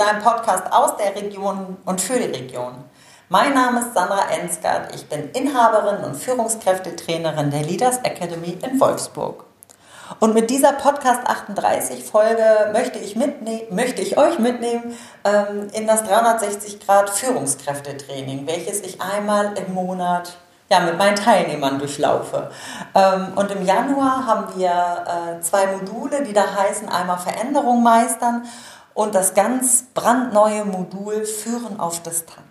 deinem Podcast aus der Region und für die Region. Mein Name ist Sandra Ensgard. Ich bin Inhaberin und Führungskräftetrainerin der Leaders Academy in Wolfsburg. Und mit dieser Podcast 38 Folge möchte ich, möchte ich euch mitnehmen ähm, in das 360 Grad Führungskräftetraining, welches ich einmal im Monat ja, mit meinen Teilnehmern durchlaufe. Ähm, und im Januar haben wir äh, zwei Module, die da heißen einmal Veränderung meistern und das ganz brandneue Modul Führen auf Distanz.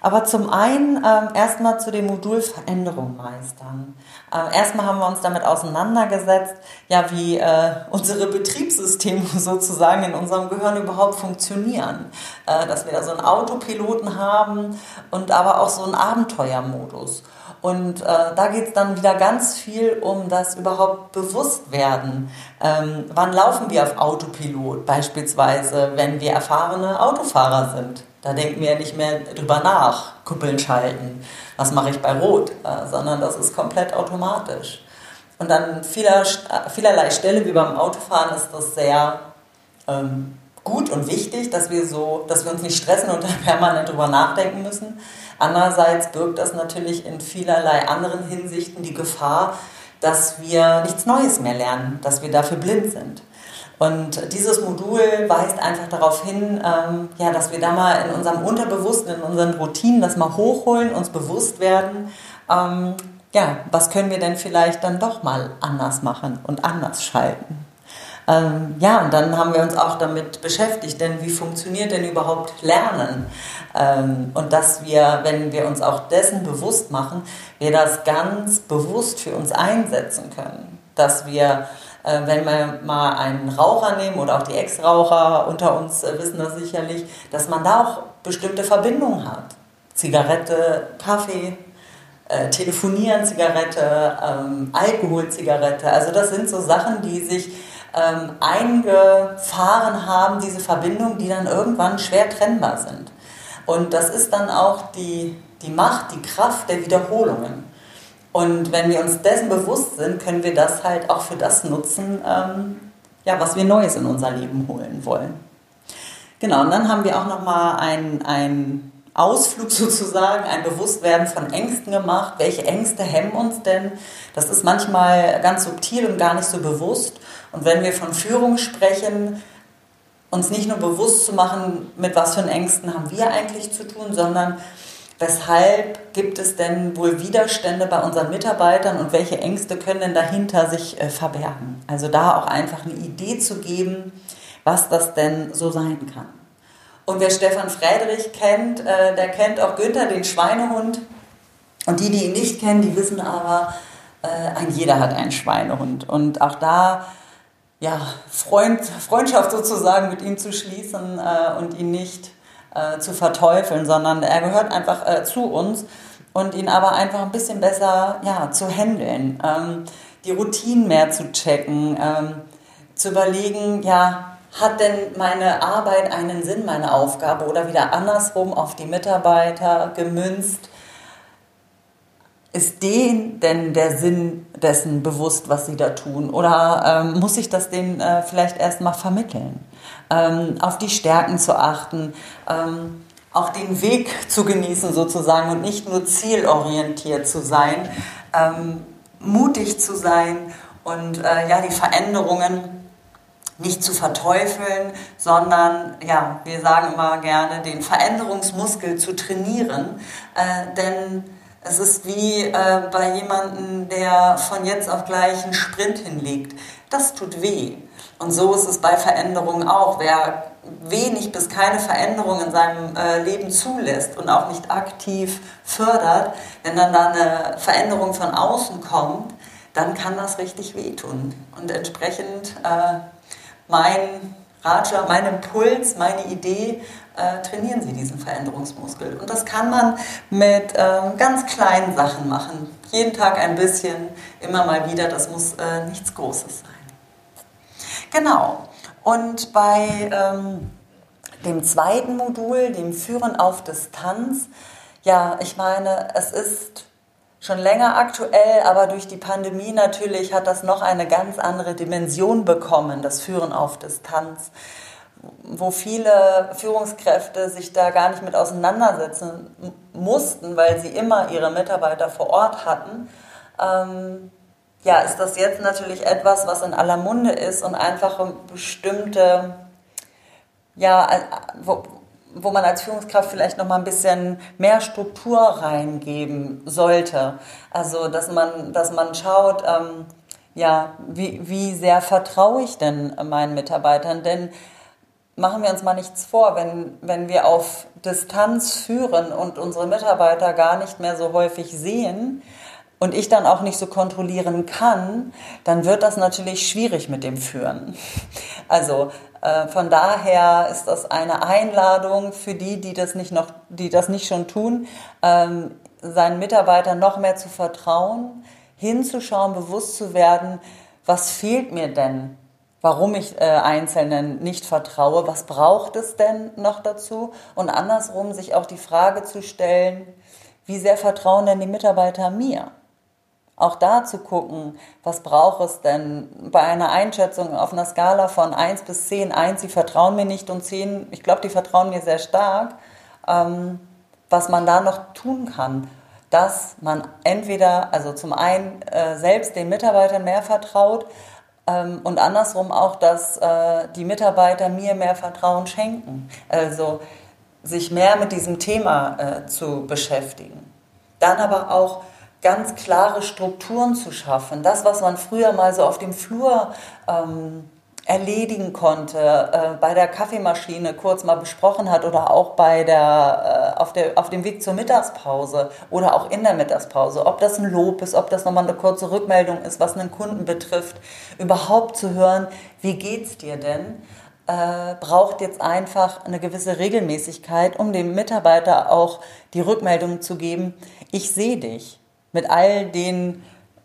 Aber zum einen ähm, erstmal zu dem Modul Veränderung meistern. Ähm, erstmal haben wir uns damit auseinandergesetzt, ja, wie äh, unsere Betriebssysteme sozusagen in unserem Gehirn überhaupt funktionieren. Äh, dass wir da so einen Autopiloten haben und aber auch so einen Abenteuermodus. Und äh, da geht es dann wieder ganz viel um das überhaupt Bewusstwerden. Ähm, wann laufen wir auf Autopilot? Beispielsweise, wenn wir erfahrene Autofahrer sind. Da denken wir ja nicht mehr drüber nach, Kuppeln schalten, was mache ich bei Rot, äh, sondern das ist komplett automatisch. Und an vieler, vielerlei Stelle, wie beim Autofahren, ist das sehr ähm, gut und wichtig, dass wir, so, dass wir uns nicht stressen und permanent drüber nachdenken müssen. Andererseits birgt das natürlich in vielerlei anderen Hinsichten die Gefahr, dass wir nichts Neues mehr lernen, dass wir dafür blind sind. Und dieses Modul weist einfach darauf hin, ähm, ja, dass wir da mal in unserem Unterbewussten, in unseren Routinen das mal hochholen, uns bewusst werden, ähm, ja, was können wir denn vielleicht dann doch mal anders machen und anders schalten. Ähm, ja, und dann haben wir uns auch damit beschäftigt, denn wie funktioniert denn überhaupt Lernen? Ähm, und dass wir, wenn wir uns auch dessen bewusst machen, wir das ganz bewusst für uns einsetzen können. Dass wir äh, wenn wir mal einen Raucher nehmen oder auch die Ex-Raucher unter uns äh, wissen das sicherlich, dass man da auch bestimmte Verbindungen hat. Zigarette, Kaffee, äh, Telefonieren, Zigarette, ähm, Alkohol, Zigarette. Also das sind so Sachen, die sich ähm, eingefahren haben, diese Verbindungen, die dann irgendwann schwer trennbar sind. Und das ist dann auch die, die Macht, die Kraft der Wiederholungen. Und wenn wir uns dessen bewusst sind, können wir das halt auch für das nutzen, ähm, ja, was wir Neues in unser Leben holen wollen. Genau, und dann haben wir auch nochmal einen, einen Ausflug sozusagen, ein Bewusstwerden von Ängsten gemacht. Welche Ängste hemmen uns denn? Das ist manchmal ganz subtil und gar nicht so bewusst. Und wenn wir von Führung sprechen, uns nicht nur bewusst zu machen, mit was für Ängsten haben wir eigentlich zu tun, sondern Weshalb gibt es denn wohl Widerstände bei unseren Mitarbeitern und welche Ängste können denn dahinter sich äh, verbergen? Also da auch einfach eine Idee zu geben, was das denn so sein kann. Und wer Stefan Friedrich kennt, äh, der kennt auch Günther, den Schweinehund. Und die, die ihn nicht kennen, die wissen aber, äh, ein jeder hat einen Schweinehund. Und auch da ja, Freund, Freundschaft sozusagen mit ihm zu schließen äh, und ihn nicht äh, zu verteufeln, sondern er gehört einfach äh, zu uns und ihn aber einfach ein bisschen besser ja, zu handeln, ähm, die Routinen mehr zu checken, ähm, zu überlegen, ja, hat denn meine Arbeit einen Sinn, meine Aufgabe oder wieder andersrum auf die Mitarbeiter gemünzt? Ist denen denn der Sinn dessen bewusst, was sie da tun? Oder ähm, muss ich das denen äh, vielleicht erst mal vermitteln? ähm, auf die Stärken zu achten, ähm, auch den Weg zu genießen sozusagen und nicht nur zielorientiert zu sein, ähm, mutig zu sein und äh, ja, die Veränderungen nicht zu verteufeln, sondern ja, wir sagen immer gerne, den Veränderungsmuskel zu trainieren, äh, denn es ist wie äh, bei jemandem, der von jetzt auf gleich einen Sprint hinlegt. Das tut weh. Und so ist es bei Veränderungen auch. Wer wenig bis keine Veränderung in seinem äh, Leben zulässt und auch nicht aktiv fördert, wenn dann da eine Veränderung von außen kommt, dann kann das richtig wehtun. Und entsprechend äh, mein Ratschlag, mein Impuls, meine Idee, äh, trainieren Sie diesen Veränderungsmuskel. Und das kann man mit ähm, ganz kleinen Sachen machen. Jeden Tag ein bisschen, immer mal wieder. Das muss äh, nichts Großes sein. Genau. Und bei ähm, dem zweiten Modul, dem Führen auf Distanz, ja, ich meine, es ist schon länger aktuell, aber durch die Pandemie natürlich hat das noch eine ganz andere Dimension bekommen, das Führen auf Distanz, wo viele Führungskräfte sich da gar nicht mit auseinandersetzen mussten, weil sie immer ihre Mitarbeiter vor Ort hatten, ähm, ja, ist das jetzt natürlich etwas, was in aller Munde ist und einfach bestimmte, ja, wo, wo man als Führungskraft vielleicht noch mal ein bisschen mehr Struktur reingeben sollte. Also, dass man, dass man schaut, ähm, ja, wie, wie sehr vertraue ich denn meinen Mitarbeitern? Denn machen wir uns mal nichts vor, wenn, wenn wir auf Distanz führen und unsere Mitarbeiter gar nicht mehr so häufig sehen, und ich dann auch nicht so kontrollieren kann, dann wird das natürlich schwierig mit dem Führen. Also äh, von daher ist das eine Einladung für die, die das nicht noch, die das nicht schon tun, ähm, seinen Mitarbeitern noch mehr zu vertrauen, hinzuschauen, bewusst zu werden, was fehlt mir denn, warum ich äh, Einzelnen nicht vertraue, was braucht es denn noch dazu? Und andersrum sich auch die Frage zu stellen, wie sehr vertrauen denn die Mitarbeiter mir? Auch da zu gucken, was braucht es denn bei einer Einschätzung auf einer Skala von 1 bis 10, 1, sie vertrauen mir nicht und 10, ich glaube, die vertrauen mir sehr stark, ähm, was man da noch tun kann, dass man entweder, also zum einen äh, selbst den Mitarbeitern mehr vertraut ähm, und andersrum auch, dass äh, die Mitarbeiter mir mehr Vertrauen schenken, also sich mehr mit diesem Thema äh, zu beschäftigen. Dann aber auch ganz klare Strukturen zu schaffen. Das, was man früher mal so auf dem Flur ähm, erledigen konnte, äh, bei der Kaffeemaschine kurz mal besprochen hat oder auch bei der, äh, auf, der, auf dem Weg zur Mittagspause oder auch in der Mittagspause, ob das ein Lob ist, ob das nochmal eine kurze Rückmeldung ist, was einen Kunden betrifft, überhaupt zu hören, wie geht's dir denn? Äh, braucht jetzt einfach eine gewisse Regelmäßigkeit, um dem Mitarbeiter auch die Rückmeldung zu geben, ich sehe dich mit all den,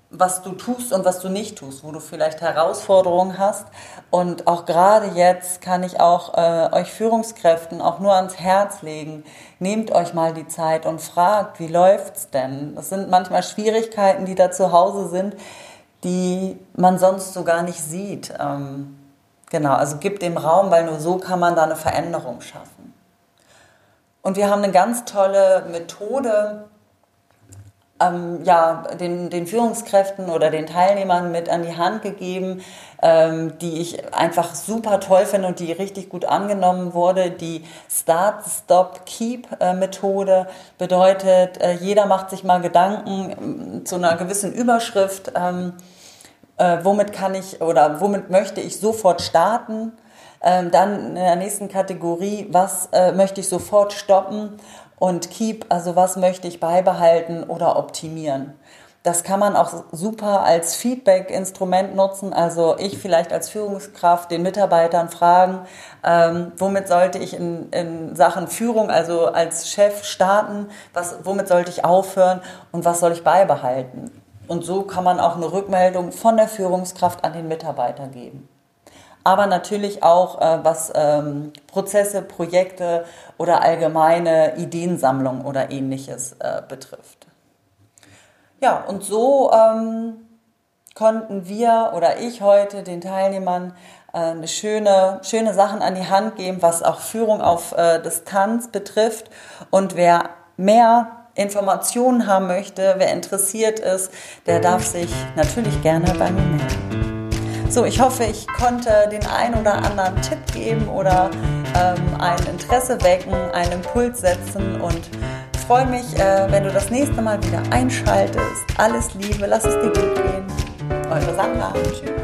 was du tust und was du nicht tust, wo du vielleicht Herausforderungen hast. Und auch gerade jetzt kann ich auch äh, euch Führungskräften auch nur ans Herz legen. Nehmt euch mal die Zeit und fragt, wie läuft's denn? Das sind manchmal Schwierigkeiten, die da zu Hause sind, die man sonst so gar nicht sieht. Ähm, genau, also gib dem Raum, weil nur so kann man da eine Veränderung schaffen. Und wir haben eine ganz tolle Methode, ähm, ja, den, den Führungskräften oder den Teilnehmern mit an die Hand gegeben, ähm, die ich einfach super toll finde und die richtig gut angenommen wurde. Die Start, Stop, Keep äh, Methode bedeutet, äh, jeder macht sich mal Gedanken äh, zu einer gewissen Überschrift. Ähm, äh, womit kann ich oder womit möchte ich sofort starten? Ähm, dann in der nächsten Kategorie, was äh, möchte ich sofort stoppen? Und Keep, also was möchte ich beibehalten oder optimieren. Das kann man auch super als Feedback-Instrument nutzen. Also ich vielleicht als Führungskraft den Mitarbeitern fragen, ähm, womit sollte ich in, in Sachen Führung, also als Chef starten, was, womit sollte ich aufhören und was soll ich beibehalten. Und so kann man auch eine Rückmeldung von der Führungskraft an den Mitarbeiter geben aber natürlich auch äh, was ähm, Prozesse, Projekte oder allgemeine Ideensammlung oder ähnliches äh, betrifft. Ja, und so ähm, konnten wir oder ich heute den Teilnehmern äh, eine schöne, schöne Sachen an die Hand geben, was auch Führung auf äh, Distanz betrifft. Und wer mehr Informationen haben möchte, wer interessiert ist, der darf sich natürlich gerne bei mir melden. So, ich hoffe, ich konnte den einen oder anderen Tipp geben oder ähm, ein Interesse wecken, einen Impuls setzen und freue mich, äh, wenn du das nächste Mal wieder einschaltest. Alles Liebe, lass es dir gut gehen. Eure Sandra. Tschüss.